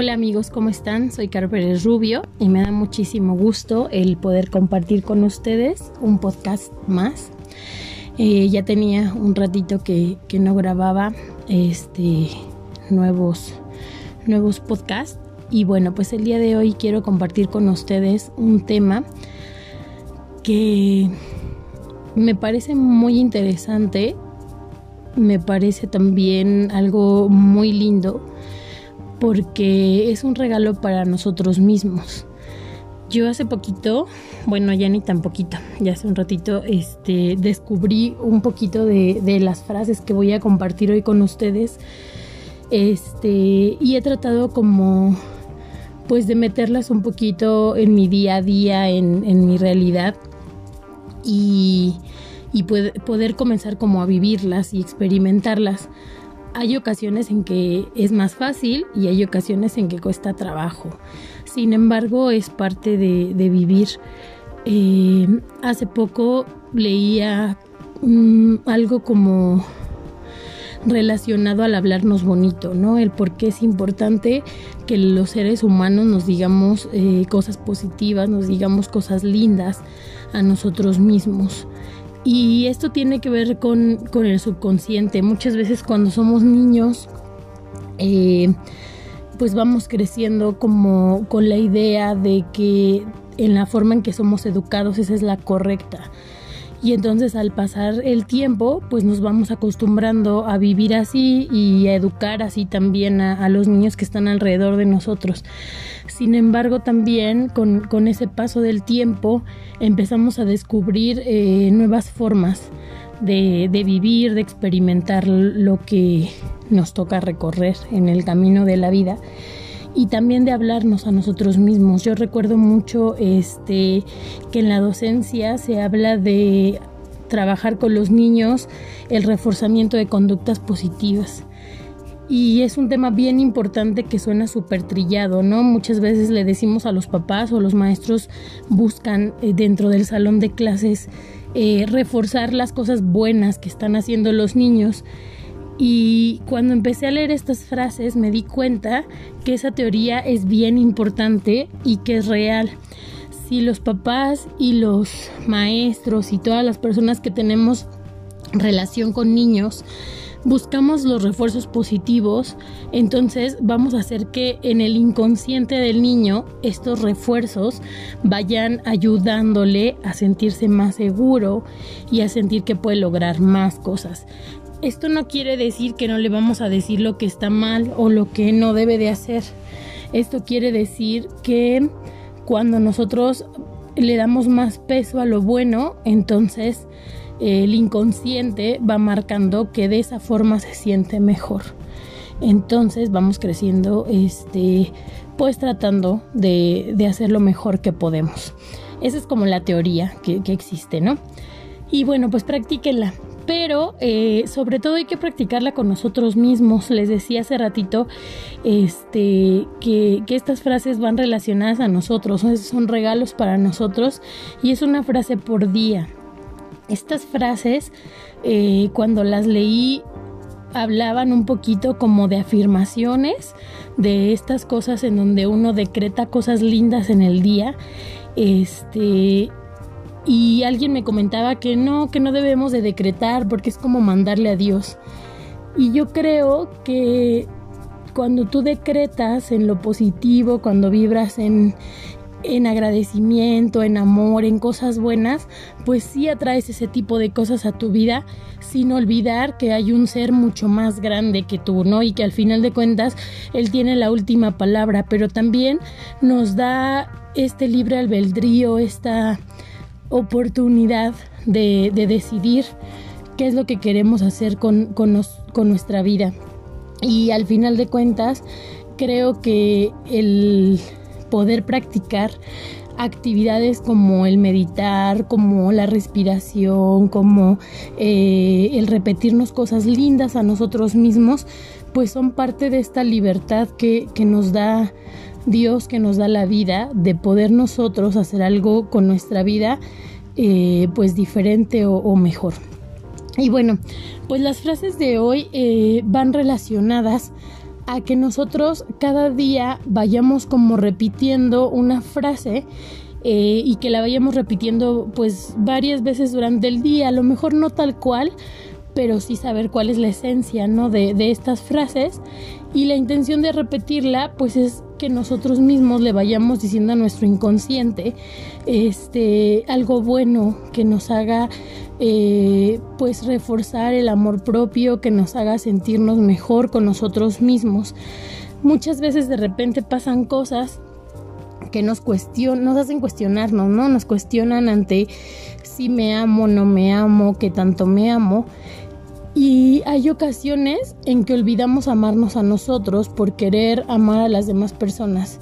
Hola amigos, ¿cómo están? Soy Caro Rubio y me da muchísimo gusto el poder compartir con ustedes un podcast más. Eh, ya tenía un ratito que, que, no grababa este nuevos, nuevos podcasts y bueno, pues el día de hoy quiero compartir con ustedes un tema que me parece muy interesante, me parece también algo muy lindo porque es un regalo para nosotros mismos. Yo hace poquito, bueno, ya ni tan poquito, ya hace un ratito, este, descubrí un poquito de, las frases que voy a compartir hoy con ustedes. Este, y he tratado como, pues, de meterlas un poquito en mi día a día, en, en mi realidad. Y, y poder comenzar como a vivirlas y experimentarlas hay ocasiones en que es más fácil y hay ocasiones en que cuesta trabajo. Sin embargo, es parte de, vivir. Eh, hace poco leía mm, algo como relacionado al hablarnos bonito, ¿no? El por qué es importante que los seres humanos nos digamos eh, cosas positivas, nos digamos cosas lindas a nosotros mismos. Y esto tiene que ver con, el subconsciente. Muchas veces cuando somos niños, eh, pues vamos creciendo como con la idea de que en la forma en que somos educados esa es la correcta. Y entonces al pasar el tiempo, pues nos vamos acostumbrando a vivir así y a educar así también a, los niños que están alrededor de nosotros. Sin embargo, también con, ese paso del tiempo empezamos a descubrir eh, nuevas formas de, de vivir, de experimentar lo que nos toca recorrer en el camino de la vida y también de hablarnos a nosotros mismos. Yo recuerdo mucho este que en la docencia se habla de trabajar con los niños el reforzamiento de conductas positivas. Y es un tema bien importante que suena súper trillado, ¿no? Muchas veces le decimos a los papás o los maestros buscan eh, dentro del salón de clases eh, reforzar las cosas buenas que están haciendo los niños y cuando empecé a leer estas frases me di cuenta que esa teoría es bien importante y que es real. Si los papás y los maestros y todas las personas que tenemos relación con niños buscamos los refuerzos positivos, entonces vamos a hacer que en el inconsciente del niño estos refuerzos vayan ayudándole a sentirse más seguro y a sentir que puede lograr más cosas. Esto no quiere decir que no le vamos a decir lo que está mal o lo que no debe de hacer. Esto quiere decir que cuando nosotros le damos más peso a lo bueno, entonces el inconsciente va marcando que de esa forma se siente mejor. Entonces vamos creciendo, este, pues tratando de, hacer lo mejor que podemos. Esa es como la teoría que, que existe, ¿no? Y bueno, pues practíquenla pero eh, sobre todo hay que practicarla con nosotros mismos. Les decía hace ratito este, que, estas frases van relacionadas a nosotros, son regalos para nosotros y es una frase por día. Estas frases, eh, cuando las leí, hablaban un poquito como de afirmaciones, de estas cosas en donde uno decreta cosas lindas en el día. Este, y alguien me comentaba que no, que no debemos de decretar porque es como mandarle a Dios. Y yo creo que cuando tú decretas en lo positivo, cuando vibras en, en agradecimiento, en amor, en cosas buenas, pues sí atraes ese tipo de cosas a tu vida, sin olvidar que hay un ser mucho más grande que tú, ¿no? Y que al final de cuentas Él tiene la última palabra, pero también nos da este libre albedrío, esta oportunidad de, decidir qué es lo que queremos hacer con, con, nuestra vida. Y al final de cuentas, creo que el poder practicar actividades como el meditar, como la respiración, como eh, el repetirnos cosas lindas a nosotros mismos, pues son parte de esta libertad que nos da Dios que nos da la vida, de poder nosotros hacer algo con nuestra vida, eh, pues diferente o, mejor. Y bueno, pues las frases de hoy eh, van relacionadas a que nosotros cada día vayamos como repitiendo una frase eh, y que la vayamos repitiendo pues varias veces durante el día, a lo mejor no tal cual, pero sí saber cuál es la esencia, ¿no? De, de estas frases y la intención de repetirla pues es que nosotros mismos le vayamos diciendo a nuestro inconsciente este algo bueno que nos haga eh, pues reforzar el amor propio que nos haga sentirnos mejor con nosotros mismos muchas veces de repente pasan cosas que nos cuestionan, nos hacen cuestionarnos, ¿no? Nos cuestionan ante si me amo, no me amo, qué tanto me amo. Y hay ocasiones en que olvidamos amarnos a nosotros por querer amar a las demás personas.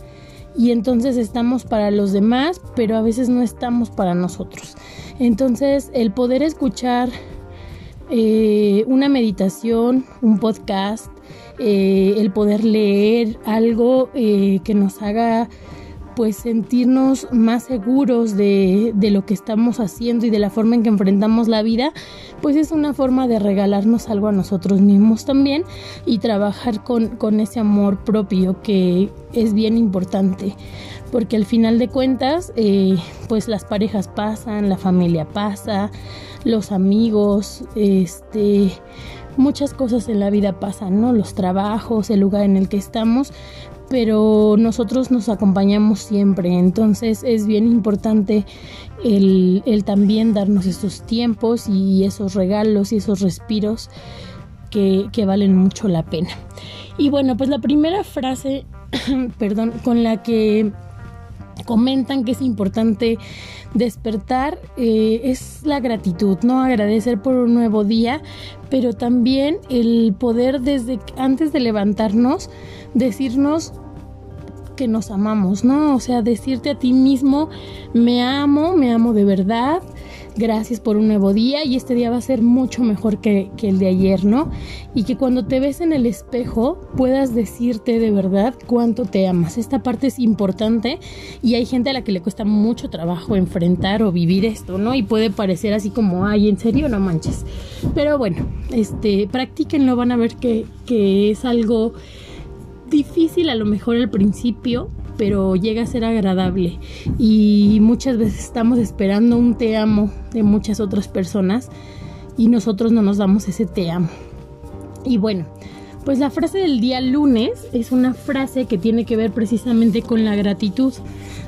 Y entonces estamos para los demás, pero a veces no estamos para nosotros. Entonces el poder escuchar eh, una meditación, un podcast, eh, el poder leer algo eh, que nos haga pues sentirnos más seguros de, de, lo que estamos haciendo y de la forma en que enfrentamos la vida, pues es una forma de regalarnos algo a nosotros mismos también y trabajar con, con ese amor propio que es bien importante porque al final de cuentas eh, pues las parejas pasan, la familia pasa, los amigos, este muchas cosas en la vida pasan, ¿no? Los trabajos, el lugar en el que estamos, pero nosotros nos acompañamos siempre, entonces es bien importante el, también darnos estos tiempos y esos regalos y esos respiros que valen mucho la pena. Y bueno, pues la primera frase, perdón, con la que comentan que es importante despertar eh, es la gratitud, ¿no? Agradecer por un nuevo día, pero también el poder desde antes de levantarnos decirnos que nos amamos, ¿no? O sea, decirte a ti mismo, me amo, me amo de verdad, gracias por un nuevo día y este día va a ser mucho mejor que, el de ayer, ¿no? Y que cuando te ves en el espejo puedas decirte de verdad cuánto te amas. Esta parte es importante y hay gente a la que le cuesta mucho trabajo enfrentar o vivir esto, ¿no? Y puede parecer así como, ay, en serio, no manches. Pero bueno, este, practíquenlo, van a ver que, que es algo difícil a lo mejor al principio, pero llega a ser agradable y muchas veces estamos esperando un te amo de muchas otras personas y nosotros no nos damos ese te amo. Y bueno, pues la frase del día lunes es una frase que tiene que ver precisamente con la gratitud.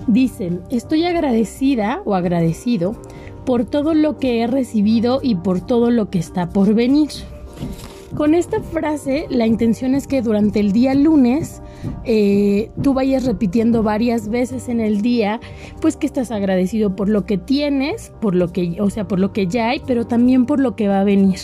Dicen, estoy agradecida o agradecido por todo lo que he recibido y por todo lo que está por venir. Con esta frase, la intención es que durante el día lunes eh, tú vayas repitiendo varias veces en el día, pues que estás agradecido por lo que tienes, por lo que, o sea, por lo que ya hay, pero también por lo que va a venir.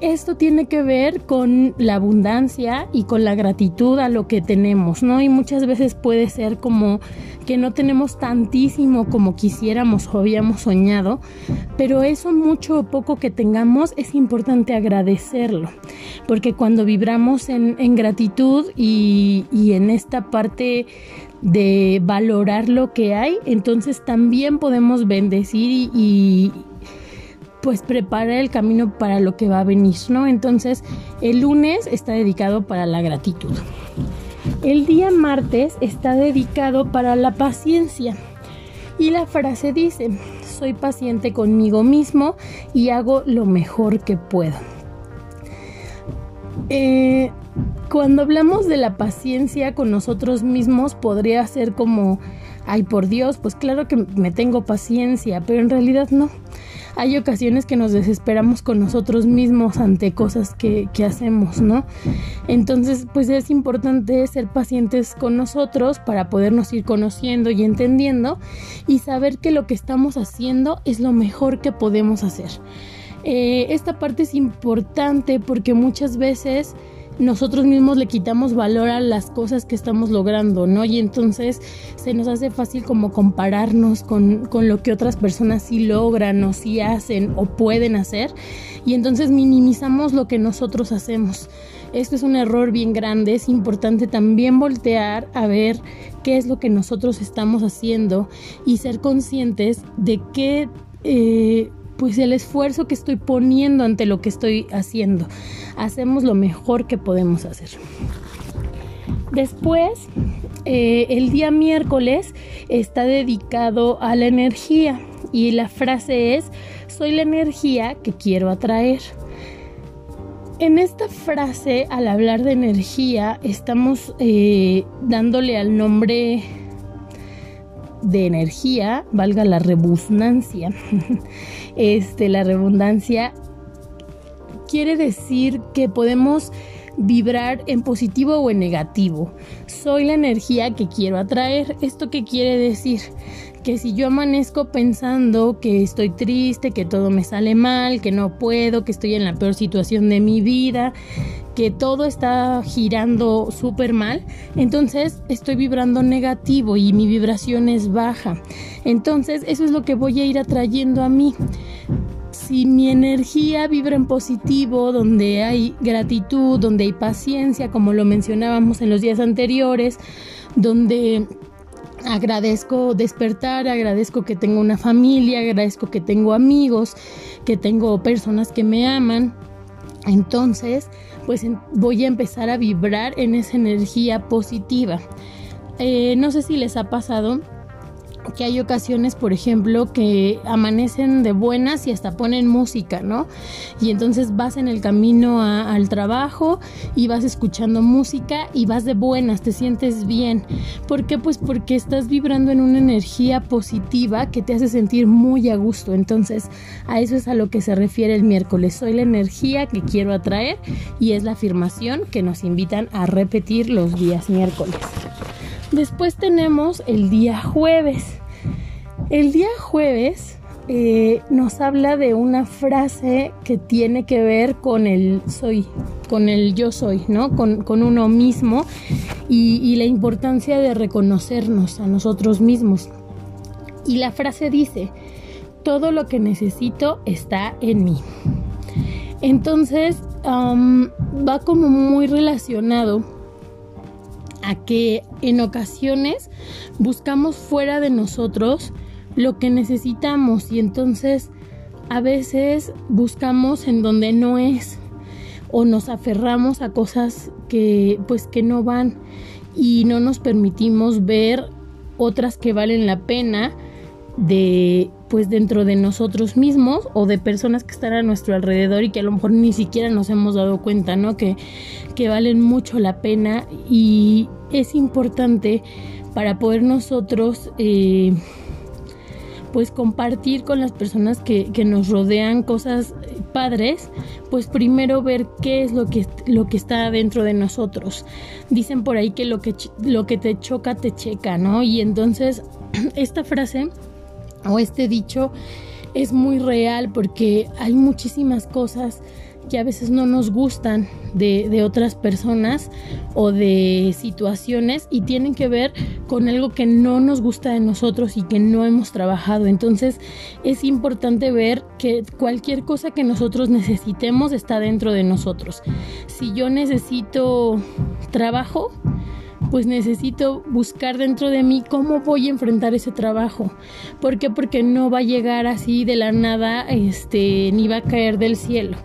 Esto tiene que ver con la abundancia y con la gratitud a lo que tenemos, ¿no? Y muchas veces puede ser como que no tenemos tantísimo como quisiéramos o habíamos soñado, pero eso mucho o poco que tengamos es importante agradecerlo, porque cuando vibramos en, gratitud y, en esta parte de valorar lo que hay, entonces también podemos bendecir y, pues preparar el camino para lo que va a venir, ¿no? Entonces, el lunes está dedicado para la gratitud. El día martes está dedicado para la paciencia. Y la frase dice, soy paciente conmigo mismo y hago lo mejor que puedo. Eh, cuando hablamos de la paciencia con nosotros mismos podría ser como, ay por Dios, pues claro que me tengo paciencia, pero en realidad no hay ocasiones que nos desesperamos con nosotros mismos ante cosas que, hacemos, ¿no? Entonces, pues es importante ser pacientes con nosotros para podernos ir conociendo y entendiendo y saber que lo que estamos haciendo es lo mejor que podemos hacer. Eh, esta parte es importante porque muchas veces nosotros mismos le quitamos valor a las cosas que estamos logrando, ¿no? Y entonces se nos hace fácil como compararnos con, con lo que otras personas sí logran o sí hacen o pueden hacer y entonces minimizamos lo que nosotros hacemos. Esto es un error bien grande, es importante también voltear a ver qué es lo que nosotros estamos haciendo y ser conscientes de qué... Eh, pues el esfuerzo que estoy poniendo ante lo que estoy haciendo. Hacemos lo mejor que podemos hacer. Después, eh, el día miércoles está dedicado a la energía y la frase es, soy la energía que quiero atraer. En esta frase, al hablar de energía, estamos eh, dándole al nombre de energía, valga la redundancia. este, la redundancia quiere decir que podemos vibrar en positivo o en negativo. Soy la energía que quiero atraer. ¿Esto qué quiere decir? Que si yo amanezco pensando que estoy triste, que todo me sale mal, que no puedo, que estoy en la peor situación de mi vida, que todo está girando súper mal, entonces estoy vibrando negativo y mi vibración es baja. Entonces eso es lo que voy a ir atrayendo a mí si mi energía vibra en positivo, donde hay gratitud, donde hay paciencia, como lo mencionábamos en los días anteriores, donde agradezco despertar, agradezco que tengo una familia, agradezco que tengo amigos, que tengo personas que me aman, entonces pues voy a empezar a vibrar en esa energía positiva. Eh, no sé si les ha pasado que hay ocasiones, por ejemplo, que amanecen de buenas y hasta ponen música, ¿no? Y entonces vas en el camino al trabajo y vas escuchando música y vas de buenas, te sientes bien. ¿Por qué? Pues porque estás vibrando en una energía positiva que te hace sentir muy a gusto. Entonces, a eso es a lo que se refiere el miércoles. Soy la energía que quiero atraer y es la afirmación que nos invitan a repetir los días miércoles. Después tenemos el día jueves. El día jueves eh, nos habla de una frase que tiene que ver con el soy, con el yo soy, ¿no? Con, uno mismo y la importancia de reconocernos a nosotros mismos. Y la frase dice, todo lo que necesito está en mí. Entonces, va como muy relacionado a que en ocasiones buscamos fuera de nosotros lo que necesitamos y entonces a veces buscamos en donde no es o nos aferramos a cosas que pues que no van y no nos permitimos ver otras que valen la pena de pues dentro de nosotros mismos o de personas que están a nuestro alrededor y que a lo mejor ni siquiera nos hemos dado cuenta, ¿no? Que, que valen mucho la pena y es importante para poder nosotros eh, pues compartir con las personas que, que, nos rodean cosas padres, pues primero ver qué es lo que, lo que está dentro de nosotros. Dicen por ahí que lo que, lo que te choca, te checa, ¿no? Y entonces esta frase o este dicho es muy real porque hay muchísimas cosas que a veces no nos gustan de, otras personas o de situaciones y tienen que ver con algo que no nos gusta de nosotros y que no hemos trabajado. Entonces es importante ver que cualquier cosa que nosotros necesitemos está dentro de nosotros. Si yo necesito trabajo, pues necesito buscar dentro de mí cómo voy a enfrentar ese trabajo. ¿Por qué? Porque no va a llegar así de la nada, este, ni va a caer del cielo.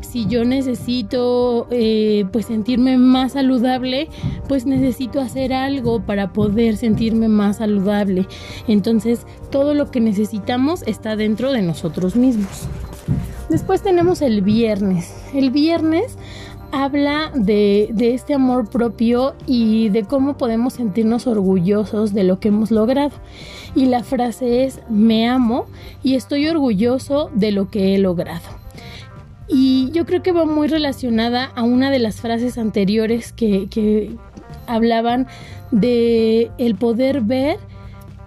Si yo necesito eh, pues sentirme más saludable, pues necesito hacer algo para poder sentirme más saludable. Entonces, todo lo que necesitamos está dentro de nosotros mismos. Después tenemos el viernes. El viernes habla de, este amor propio y de cómo podemos sentirnos orgullosos de lo que hemos logrado. Y la frase es, me amo y estoy orgulloso de lo que he logrado. Y yo creo que va muy relacionada a una de las frases anteriores que, hablaban de el poder ver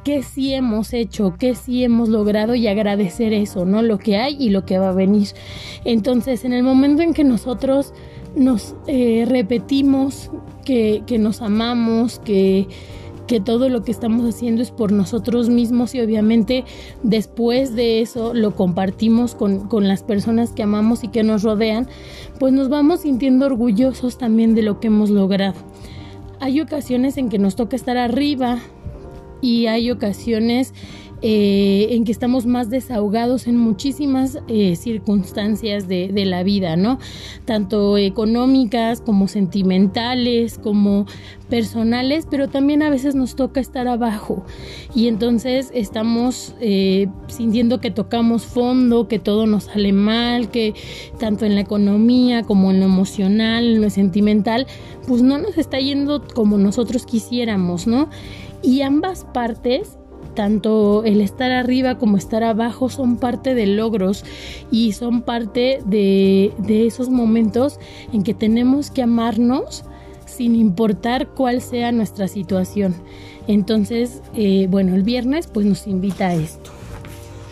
qué sí hemos hecho, qué sí hemos logrado y agradecer eso, ¿no? Lo que hay y lo que va a venir. Entonces, en el momento en que nosotros nos eh, repetimos que, nos amamos, que, todo lo que estamos haciendo es por nosotros mismos y obviamente después de eso lo compartimos con, con, las personas que amamos y que nos rodean, pues nos vamos sintiendo orgullosos también de lo que hemos logrado. Hay ocasiones en que nos toca estar arriba y hay ocasiones eh, en que estamos más desahogados en muchísimas eh, circunstancias de, la vida, ¿no? Tanto económicas como sentimentales, como personales, pero también a veces nos toca estar abajo y entonces estamos eh, sintiendo que tocamos fondo, que todo nos sale mal, que tanto en la economía como en lo emocional, en lo sentimental, pues no nos está yendo como nosotros quisiéramos, ¿no? Y ambas partes tanto el estar arriba como estar abajo son parte de logros y son parte de, esos momentos en que tenemos que amarnos sin importar cuál sea nuestra situación. Entonces, eh, bueno, el viernes pues nos invita a esto.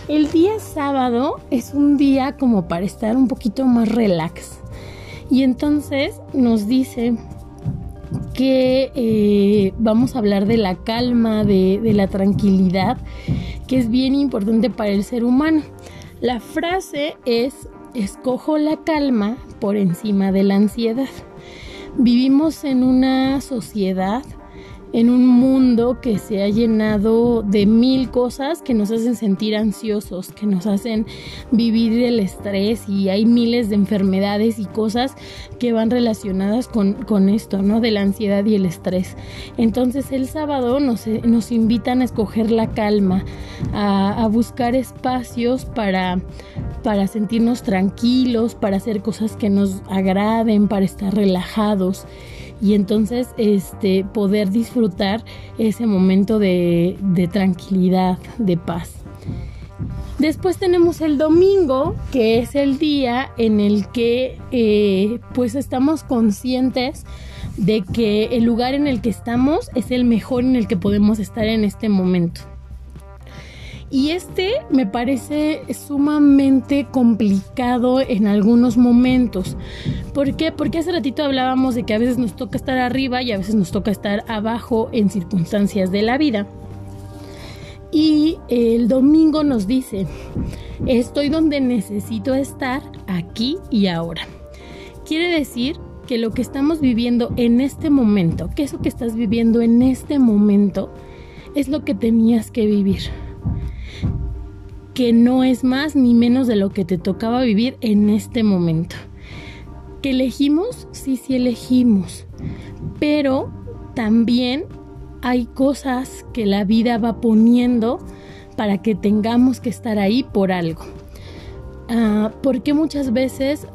El día sábado es un día como para estar un poquito más relax. Y entonces nos dice que eh, vamos a hablar de la calma, de, de la tranquilidad, que es bien importante para el ser humano. La frase es, escojo la calma por encima de la ansiedad. Vivimos en una sociedad, en un mundo que se ha llenado de mil cosas que nos hacen sentir ansiosos, que nos hacen vivir el estrés y hay miles de enfermedades y cosas que van relacionadas con, esto, ¿no? De la ansiedad y el estrés. Entonces el sábado nos, nos invitan a escoger la calma, a, a buscar espacios para para sentirnos tranquilos, para hacer cosas que nos agraden, para estar relajados y entonces este poder disfrutar ese momento de, tranquilidad, de paz. Después tenemos el domingo, que es el día en el que eh, pues estamos conscientes de que el lugar en el que estamos es el mejor en el que podemos estar en este momento. Y este me parece sumamente complicado en algunos momentos. ¿Por qué? Porque hace ratito hablábamos de que a veces nos toca estar arriba y a veces nos toca estar abajo en circunstancias de la vida. Y el domingo nos dice, estoy donde necesito estar aquí y ahora. Quiere decir que lo que estamos viviendo en este momento, que eso que estás viviendo en este momento, es lo que tenías que vivir que no es más ni menos de lo que te tocaba vivir en este momento. ¿Que elegimos? Sí, sí elegimos. Pero también hay cosas que la vida va poniendo para que tengamos que estar ahí por algo. Ah, porque muchas veces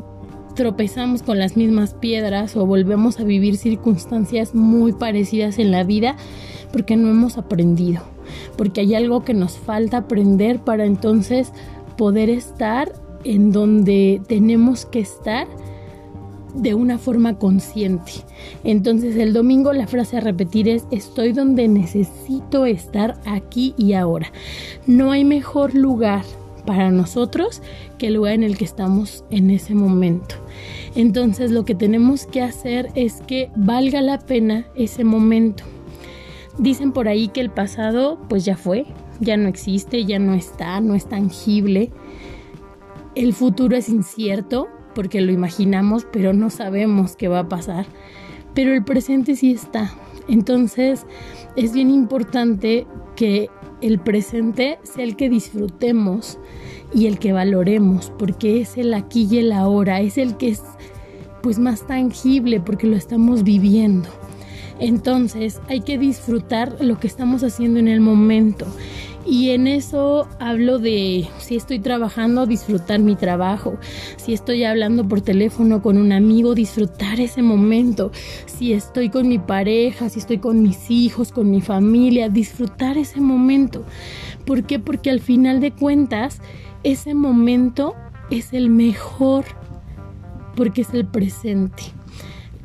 tropezamos con las mismas piedras o volvemos a vivir circunstancias muy parecidas en la vida porque no hemos aprendido porque hay algo que nos falta aprender para entonces poder estar en donde tenemos que estar de una forma consciente. Entonces el domingo la frase a repetir es estoy donde necesito estar aquí y ahora. No hay mejor lugar para nosotros que el lugar en el que estamos en ese momento. Entonces lo que tenemos que hacer es que valga la pena ese momento. Dicen por ahí que el pasado pues ya fue, ya no existe, ya no está, no es tangible. El futuro es incierto porque lo imaginamos pero no sabemos qué va a pasar. Pero el presente sí está. Entonces es bien importante que el presente sea el que disfrutemos y el que valoremos porque es el aquí y el ahora, es el que es pues más tangible porque lo estamos viviendo. Entonces hay que disfrutar lo que estamos haciendo en el momento. Y en eso hablo de si estoy trabajando, disfrutar mi trabajo. Si estoy hablando por teléfono con un amigo, disfrutar ese momento. Si estoy con mi pareja, si estoy con mis hijos, con mi familia, disfrutar ese momento. ¿Por qué? Porque al final de cuentas, ese momento es el mejor porque es el presente.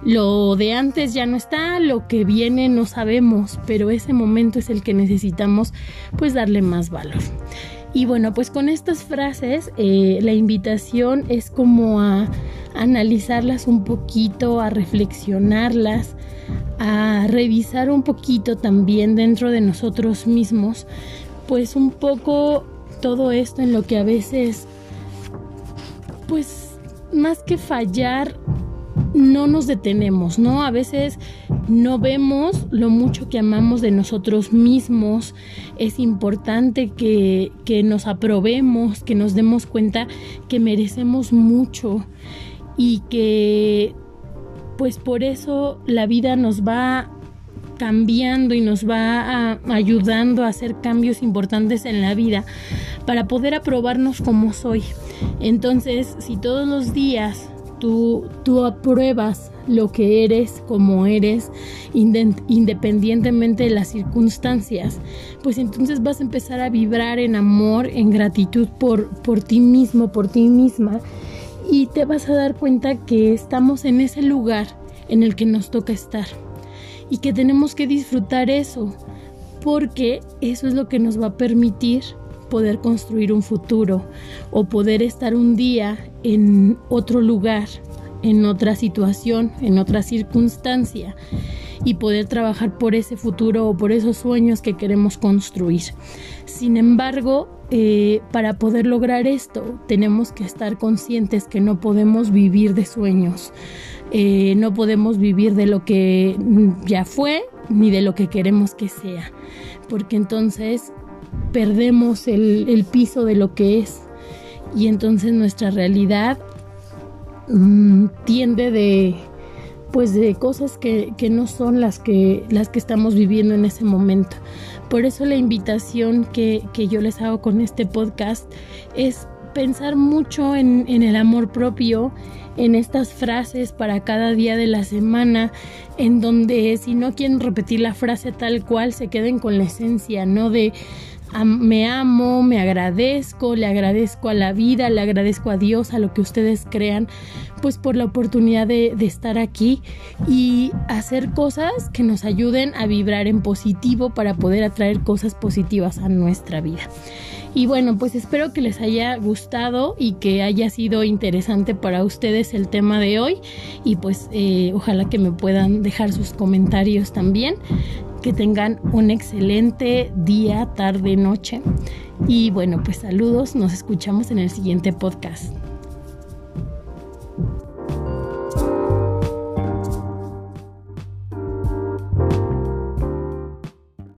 Lo de antes ya no está, lo que viene no sabemos, pero ese momento es el que necesitamos pues darle más valor. Y bueno, pues con estas frases eh, la invitación es como a analizarlas un poquito, a reflexionarlas, a revisar un poquito también dentro de nosotros mismos, pues un poco todo esto en lo que a veces, pues más que fallar, no nos detenemos, ¿no? A veces no vemos lo mucho que amamos de nosotros mismos. Es importante que, que nos aprobemos, que nos demos cuenta que merecemos mucho y que pues por eso la vida nos va cambiando y nos va ayudando a hacer cambios importantes en la vida para poder aprobarnos como soy. Entonces, si todos los días tú, tú apruebas lo que eres, como eres, independientemente de las circunstancias, pues entonces vas a empezar a vibrar en amor, en gratitud por, por ti mismo, por ti misma, y te vas a dar cuenta que estamos en ese lugar en el que nos toca estar y que tenemos que disfrutar eso, porque eso es lo que nos va a permitir poder construir un futuro o poder estar un día en otro lugar, en otra situación, en otra circunstancia y poder trabajar por ese futuro o por esos sueños que queremos construir. Sin embargo, eh, para poder lograr esto, tenemos que estar conscientes que no podemos vivir de sueños, eh, no podemos vivir de lo que ya fue ni de lo que queremos que sea, porque entonces perdemos el, piso de lo que es y entonces nuestra realidad mm, tiende de pues de cosas que, no son las que, las que estamos viviendo en ese momento. Por eso la invitación que, yo les hago con este podcast es pensar mucho en, en el amor propio, en estas frases para cada día de la semana, en donde si no quieren repetir la frase tal cual, se queden con la esencia, ¿no? De me amo, me agradezco, le agradezco a la vida, le agradezco a Dios, a lo que ustedes crean, pues por la oportunidad de, estar aquí y hacer cosas que nos ayuden a vibrar en positivo para poder atraer cosas positivas a nuestra vida. Y bueno, pues espero que les haya gustado y que haya sido interesante para ustedes el tema de hoy. Y pues eh, ojalá que me puedan dejar sus comentarios también. Que tengan un excelente día, tarde, noche. Y bueno, pues saludos, nos escuchamos en el siguiente podcast.